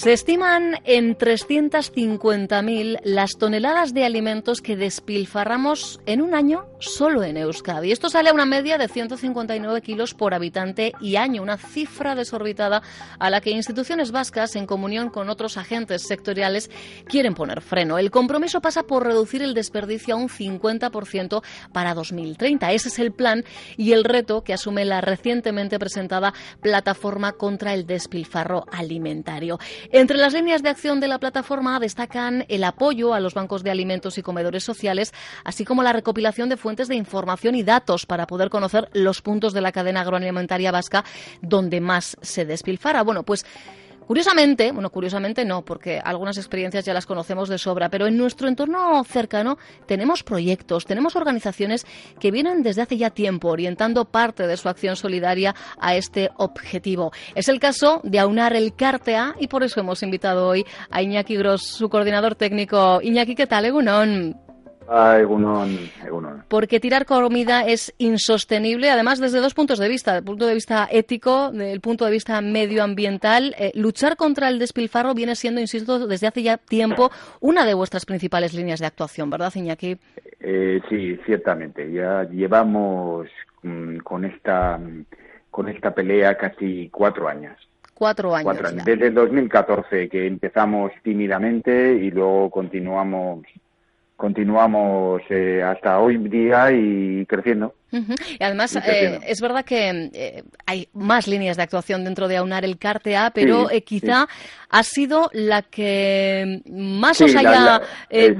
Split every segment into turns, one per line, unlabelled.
Se estiman en 350.000 las toneladas de alimentos que despilfarramos en un año solo en Euskadi. Esto sale a una media de 159 kilos por habitante y año, una cifra desorbitada a la que instituciones vascas, en comunión con otros agentes sectoriales, quieren poner freno. El compromiso pasa por reducir el desperdicio a un 50% para 2030. Ese es el plan y el reto que asume la recientemente presentada Plataforma contra el Despilfarro Alimentario. Entre las líneas de acción de la plataforma destacan el apoyo a los bancos de alimentos y comedores sociales, así como la recopilación de fuentes de información y datos para poder conocer los puntos de la cadena agroalimentaria vasca donde más se despilfara. Bueno, pues Curiosamente, bueno, curiosamente no, porque algunas experiencias ya las conocemos de sobra, pero en nuestro entorno cercano tenemos proyectos, tenemos organizaciones que vienen desde hace ya tiempo orientando parte de su acción solidaria a este objetivo. Es el caso de aunar el CARTEA y por eso hemos invitado hoy a Iñaki Gross, su coordinador técnico. Iñaki, ¿qué tal, Egunon?
Ah,
Porque tirar comida es insostenible, además desde dos puntos de vista, del punto de vista ético, del punto de vista medioambiental. Eh, luchar contra el despilfarro viene siendo, insisto, desde hace ya tiempo una de vuestras principales líneas de actuación, ¿verdad, Iñaki?
Eh, sí, ciertamente. Ya llevamos mm, con esta con esta pelea casi cuatro años.
Cuatro años.
Cuatro años. Desde el 2014 que empezamos tímidamente y luego continuamos continuamos eh, hasta hoy día y creciendo.
Y además, eh, es verdad que eh, hay más líneas de actuación dentro de AUNAR el CARTEA, pero quizá ha sido la que más os haya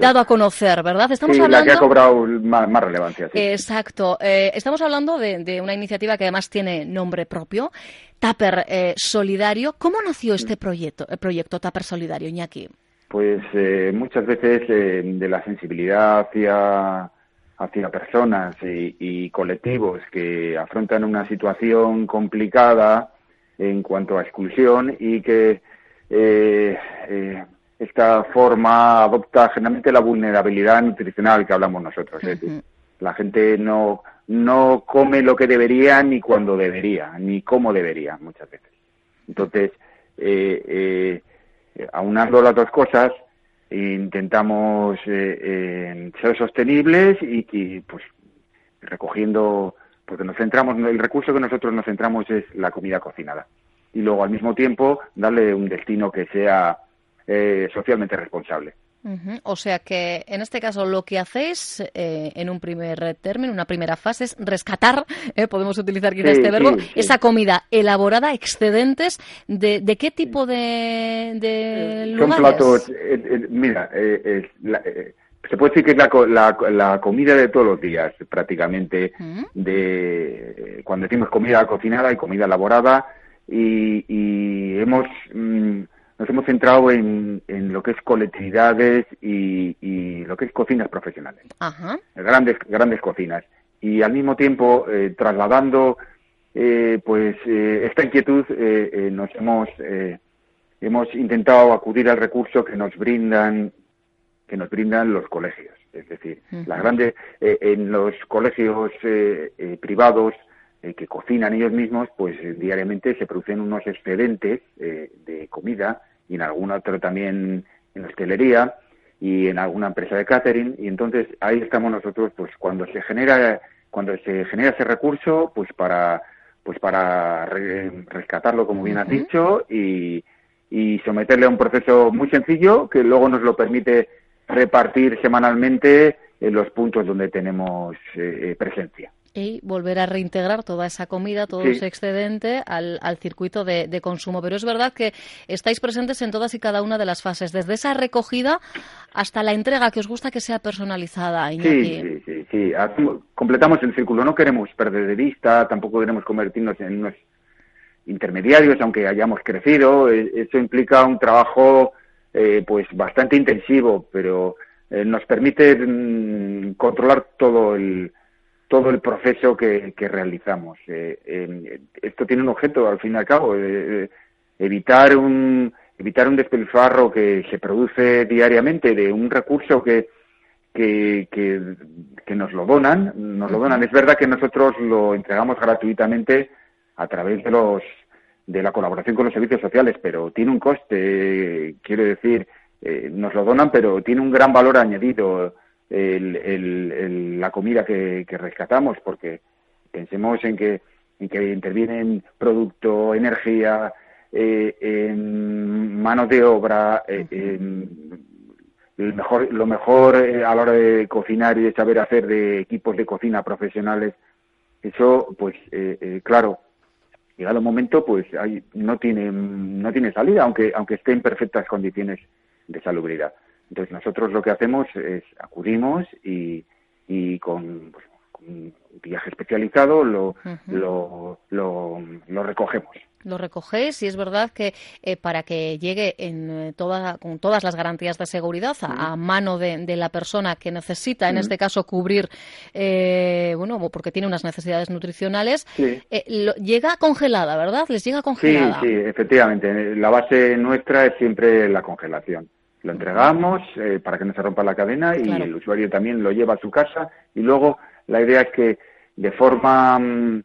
dado a conocer, ¿verdad?
Estamos hablando... la que ha cobrado más, relevancia.
Exacto. estamos hablando de, una iniciativa que además tiene nombre propio, Taper Solidario. ¿Cómo nació este proyecto, el proyecto Taper Solidario, Iñaki?
Pues eh, muchas veces eh, de la sensibilidad hacia hacia personas y, colectivos que afrontan una situación complicada en cuanto a exclusión y que eh, esta forma adopta generalmente la vulnerabilidad nutricional que hablamos nosotros. la gente no, no come lo que debería ni cuando debería, ni cómo debería muchas veces. Entonces, eh, eh, aunando las dos cosas, intentamos eh, eh, ser sostenibles y, pues recogiendo, porque nos centramos, el recurso que nosotros nos centramos es la comida cocinada. Y luego al mismo tiempo darle un destino que sea socialmente responsable.
O sea que en este caso lo que hacéis eh, en un primer término, una primera fase, es rescatar, eh, podemos utilizar quizá este verbo, esa comida elaborada, excedentes, ¿de, de qué tipo de, de
Son platos, eh, mira, se puede decir que es la, la, comida de todos los días, prácticamente, de cuando decimos comida cocinada y comida elaborada, y, y hemos... Mm, nos hemos centrado en, en lo que es colectividades y, y, lo que es cocinas profesionales. Grandes, grandes cocinas. Y al mismo tiempo, eh, trasladando eh, pues eh, esta inquietud, nos hemos, hemos intentado acudir al recurso que nos brindan que nos brindan los colegios. Es decir, las grandes, en los colegios privados que cocinan ellos mismos, pues diariamente se producen unos excedentes de comida y en algún otro también en hostelería y en alguna empresa de catering y entonces ahí estamos nosotros pues cuando se genera cuando se genera ese recurso pues para pues para rescatarlo como bien has dicho y, y someterle a un proceso muy sencillo que luego nos lo permite repartir semanalmente en los puntos donde tenemos eh, presencia.
Y volver a reintegrar toda esa comida, todo ese excedente al, circuito de, consumo. Pero es verdad que estáis presentes en todas y cada una de las fases, desde esa recogida hasta la entrega, que os gusta que sea personalizada.
Sí, sí, sí, sí, Completamos el círculo. No queremos perder de vista, tampoco queremos convertirnos en unos intermediarios, aunque hayamos crecido. E, eso implica un trabajo eh, pues bastante intensivo, pero eh, nos permite mm, controlar todo el todo el proceso que, realizamos. Eh, esto tiene un objeto, al fin y al cabo, evitar un evitar un despilfarro que se produce diariamente de un recurso que, que, que, nos lo donan, nos lo donan. Es verdad que nosotros lo entregamos gratuitamente a través de los de la colaboración con los servicios sociales, pero tiene un coste, quiero decir, eh, nos lo donan, pero tiene un gran valor añadido el, la comida que, rescatamos, porque pensemos en que, en que intervienen producto, energía, eh, en manos de obra, eh, el mejor, lo mejor a la hora de cocinar y de saber hacer de equipos de cocina profesionales. Eso, pues, claro, llegado el momento, pues no tiene no tiene salida, aunque aunque esté en perfectas condiciones de salubridad. Entonces nosotros lo que hacemos es acudimos y, y con, pues, un viaje especializado lo, lo, lo, recogemos
lo recogéis y es verdad que eh, para que llegue en eh, toda, con todas las garantías de seguridad a, mano de, la persona que necesita, en este caso, cubrir, eh, bueno, porque tiene unas necesidades nutricionales, llega congelada, ¿verdad? Les llega congelada.
Sí, sí, efectivamente. La base nuestra es siempre la congelación lo entregamos eh, para que no se rompa la cadena y el usuario también lo lleva a su casa. Y luego la idea es que de forma mm,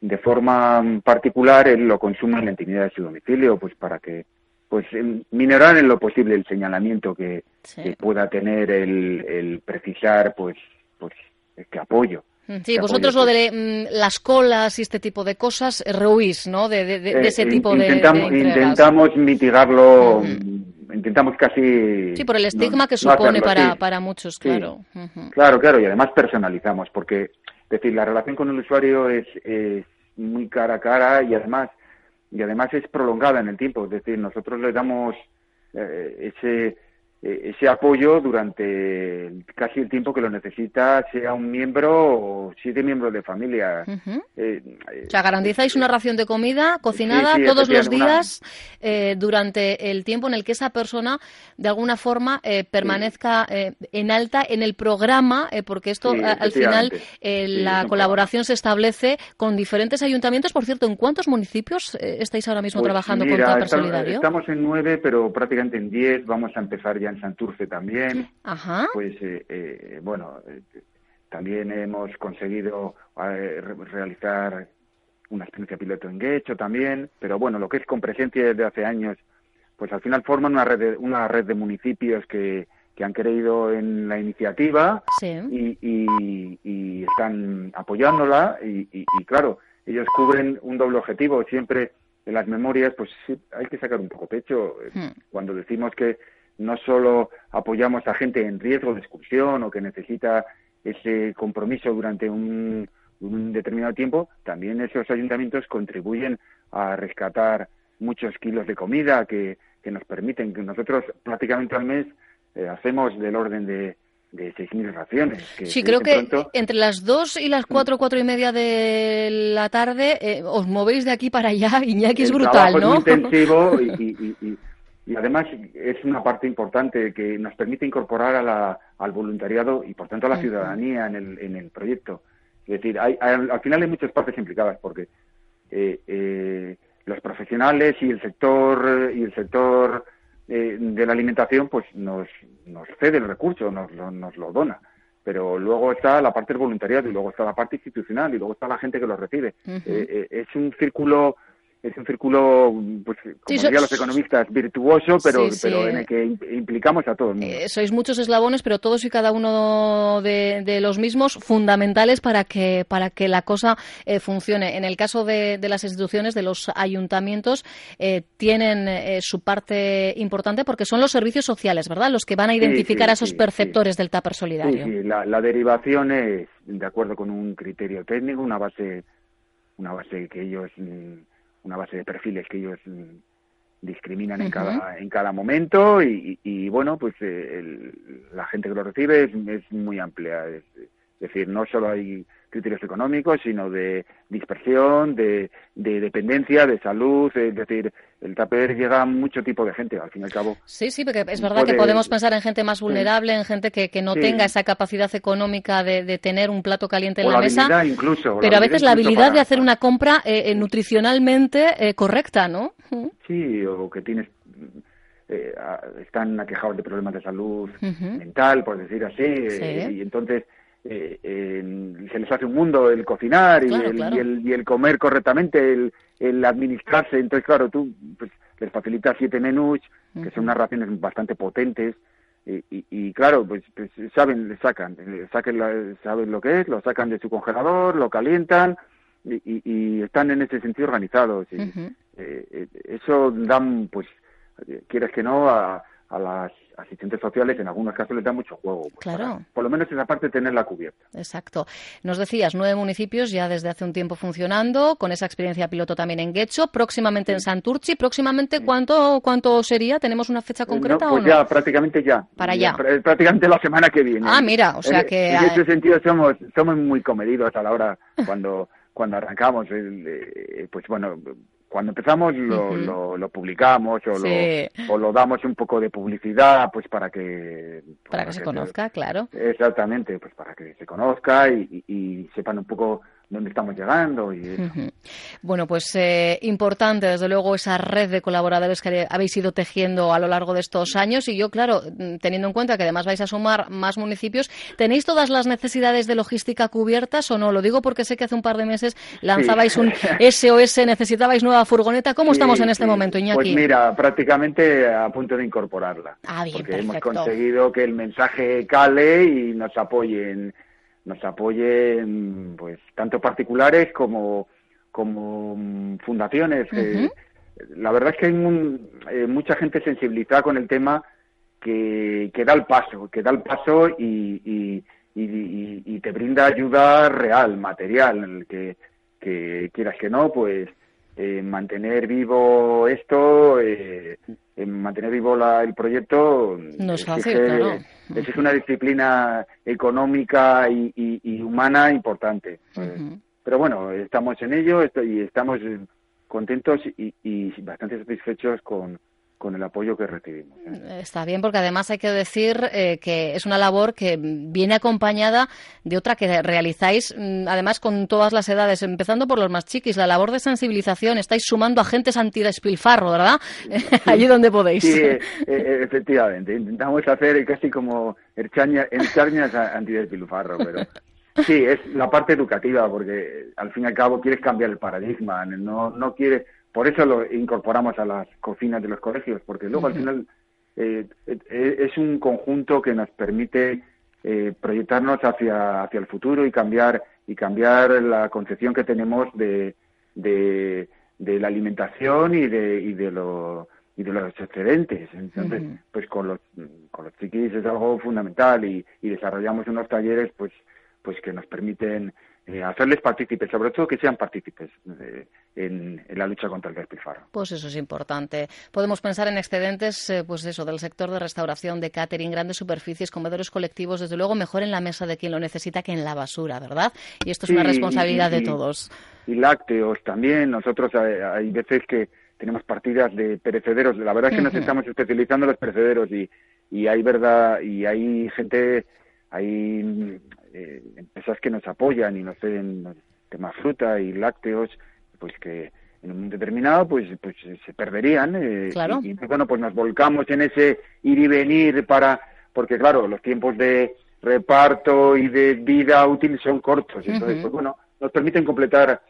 de forma particular él lo consuma en la intimidad de su domicilio pues para que pues minorar en lo posible el señalamiento que, pueda tener el, el, precisar pues pues este apoyo.
Mm, Sí, vosotros lo de mm, las colas y este tipo de cosas rehuís, ¿no? De, de, ese eh, tipo de,
Intentamos mitigarlo intentamos casi...
Sí, por el estigma que supone para, para muchos, claro.
Claro, claro, y además personalizamos, porque, es decir, la relación con el usuario es, es muy cara a cara y además, y además es prolongada en el tiempo, es decir, nosotros le damos eh, ese ese apoyo durante casi el tiempo que lo necesita, sea un miembro o siete miembros de familia.
Eh, o sea, garantizáis una ración de comida cocinada todos los días eh, durante el tiempo en el que esa persona de alguna forma permanezca en alta en el programa, porque esto al final la colaboración se establece con diferentes ayuntamientos. Por cierto, ¿en cuántos municipios estáis ahora mismo pues trabajando con Tupper Solidario?
Estamos en nueve, pero prácticamente en diez. Vamos a empezar ya en Santurce también. Pues eh, eh, bueno, eh, también hemos conseguido realizar una experiencia piloto en Guecho también, pero bueno, lo que es con presencia desde hace años, pues al final forman una red de, una red de municipios que, que han creído en la iniciativa y, y, están apoyándola y, y, claro, ellos cubren un doble objetivo. Siempre en las memorias, pues sí, hay que sacar un poco pecho. Hmm. Cuando decimos que no solo apoyamos a gente en riesgo de exclusión o que necesita ese compromiso durante un, determinado tiempo, también esos ayuntamientos contribuyen a rescatar muchos kilos de comida que, nos permiten que nosotros prácticamente al mes eh, hacemos del orden de, de 6.000 raciones.
sí, creo que entre las 2 y las 4, 4 y media de la tarde eh, os movéis de aquí para allá, Iñaki, es brutal, ¿no?
Es muy intensivo y, y además es una parte importante que nos permite incorporar a la, al voluntariado y por tanto a la ciudadanía en el, en el proyecto. Es decir, hay, al final hay muchas partes implicadas porque eh, eh, los profesionales y el sector y el sector eh, de la alimentación pues nos, nos cede el recurso, nos, nos lo dona pero luego está la parte del voluntariado y luego está la parte institucional y luego está la gente que lo recibe. es un círculo es un círculo, pues, como dirían los economistas, virtuoso, pero, pero en el que implicamos a todos.
Eh, sois muchos eslabones, pero todos y cada uno de, los mismos fundamentales para que, para que la cosa eh, funcione. En el caso de, las instituciones, de los ayuntamientos, eh, tienen su parte importante porque son los servicios sociales, ¿verdad? Los que van a identificar a esos perceptores del TAPER solidario.
Sí, la, la derivación es de acuerdo con un criterio técnico, una base, una base que ellos mm, una base de perfiles que ellos mm, discriminan en cada en cada momento y, bueno pues eh, la gente que lo recibe es, muy amplia es, decir no solo hay criterios económicos sino de dispersión de, de dependencia de salud es decir el TAPER llega a mucho tipo de gente, al fin y al cabo.
Sí, sí, porque es verdad que podemos pensar en gente más vulnerable, en gente que, que no tenga esa capacidad económica de, de, tener un plato caliente en la, mesa.
Incluso,
pero a veces la habilidad de hacer una compra eh, eh, nutricionalmente eh, correcta, ¿no?
Sí, o que tienes están aquejados de problemas de salud mental, por decir así, y entonces eh, se les hace un mundo el cocinar y, el, y, el, comer correctamente, el, el, administrarse. Entonces, claro, tú pues, les facilitas siete menús, que son unas raciones bastante potentes, y, y, claro, pues, pues, saben, le sacan, saben lo que es, lo sacan de su congelador, lo calientan y, y están en ese sentido organizados. Y, eh, eh, eso dan, pues, quieres que no, a, a las asistentes sociales en algunos casos les da mucho juego. Pues,
claro.
por lo menos esa parte tenerla cubierta.
Exacto. Nos decías, nueve municipios ya desde hace un tiempo funcionando, con esa experiencia piloto también en Guecho, próximamente en Santurchi. ¿Próximamente cuánto, cuánto sería? ¿Tenemos una fecha eh, concreta
no, pues
o no?
ya, prácticamente ya.
Para ya.
Prácticamente la semana que viene.
Ah, mira, o sea que...
En ese sentido somos, somos muy comedidos a la hora cuando, cuando arrancamos. Eh, pues bueno cuando empezamos lo, lo, publicamos o, lo, o lo damos un poco de publicidad pues para que
para, que, se conozca claro.
Exactamente pues para que se conozca y, y sepan un poco dónde estamos llegando. Y
Bueno, pues eh, importante, desde luego, esa red de colaboradores que habéis ido tejiendo a lo largo de estos años. Y yo, claro, teniendo en cuenta que además vais a sumar más municipios, ¿tenéis todas las necesidades de logística cubiertas o no? Lo digo porque sé que hace un par de meses lanzabais un SOS, necesitabais nueva furgoneta. ¿Cómo estamos en este momento, Iñaki?
Pues mira, prácticamente a punto de incorporarla.
Ah, bien,
porque hemos conseguido que el mensaje cale y nos apoyen nos apoyen pues tanto particulares como como mm, fundaciones la verdad es que hay eh, mucha gente sensibilizada con el tema que, que da el paso que da el paso y, y, y, te brinda ayuda real material que, que quieras que no pues eh, mantener vivo esto, eh, mantener vivo la, el proyecto.
No es fácil,
Es una disciplina económica y, humana importante. Pero bueno, estamos en ello y estamos contentos y, y bastante satisfechos con, con el apoyo que recibimos.
¿eh? Está bien, porque además hay que decir eh, que es una labor que viene acompañada de otra que realizáis, mm, además con todas las edades, empezando por los más chiquis, la labor de sensibilización. Estáis sumando agentes antidespilfarro, ¿verdad? Allí donde podéis.
Sí, eh, efectivamente. Intentamos hacer casi como herchañas antidespilfarro, pero. Sí, es la parte educativa, porque al fin y al cabo quieres cambiar el paradigma, no, no quieres por eso lo incorporamos a las cocinas de los colegios, porque luego al final eh, eh, es un conjunto que nos permite eh, proyectarnos hacia, hacia el futuro y cambiar y cambiar la concepción que tenemos de, de, la alimentación y de, y de lo y de los excedentes. Entonces, pues con los, con los chiquis es algo fundamental y, y desarrollamos unos talleres pues pues que nos permiten eh, hacerles partícipes, sobre todo que sean partícipes eh, en, la lucha contra el despilfarro.
Pues eso es importante. Podemos pensar en excedentes, eh, pues eso, del sector de restauración, de catering, grandes superficies, comedores colectivos, desde luego mejor en la mesa de quien lo necesita que en la basura, ¿verdad? Y esto es una responsabilidad de todos.
Y lácteos también. Nosotros hay, veces que tenemos partidas de perecederos. La verdad es que nos estamos especializando en los perecederos y, y hay verdad y hay gente hay eh, empresas que nos apoyan y nos den temas fruta y lácteos, pues que en un momento determinado pues pues se perderían
eh,
y, bueno pues nos volcamos en ese ir y venir para porque claro los tiempos de reparto y de vida útil son cortos. Entonces pues bueno nos permiten completar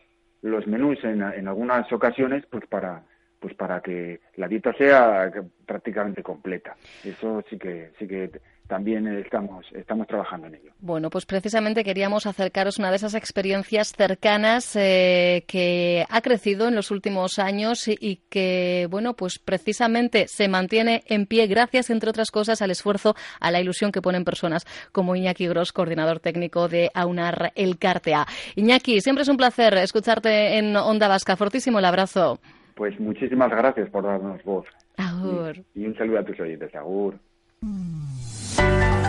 los menús en, en algunas ocasiones, pues para pues para que la dieta sea prácticamente completa. Eso sí que sí que también estamos, estamos trabajando en ello.
Bueno, pues precisamente queríamos acercaros una de esas experiencias cercanas eh, que ha crecido en los últimos años y, que, bueno, pues precisamente se mantiene en pie gracias, entre otras cosas, al esfuerzo, a la ilusión que ponen personas como Iñaki Gross, coordinador técnico de AUNAR El Cartea. Iñaki, siempre es un placer escucharte en Onda Vasca. Fortísimo el abrazo.
Pues muchísimas gracias por darnos voz.
Agur.
Y, y un saludo a tus oyentes. Agur.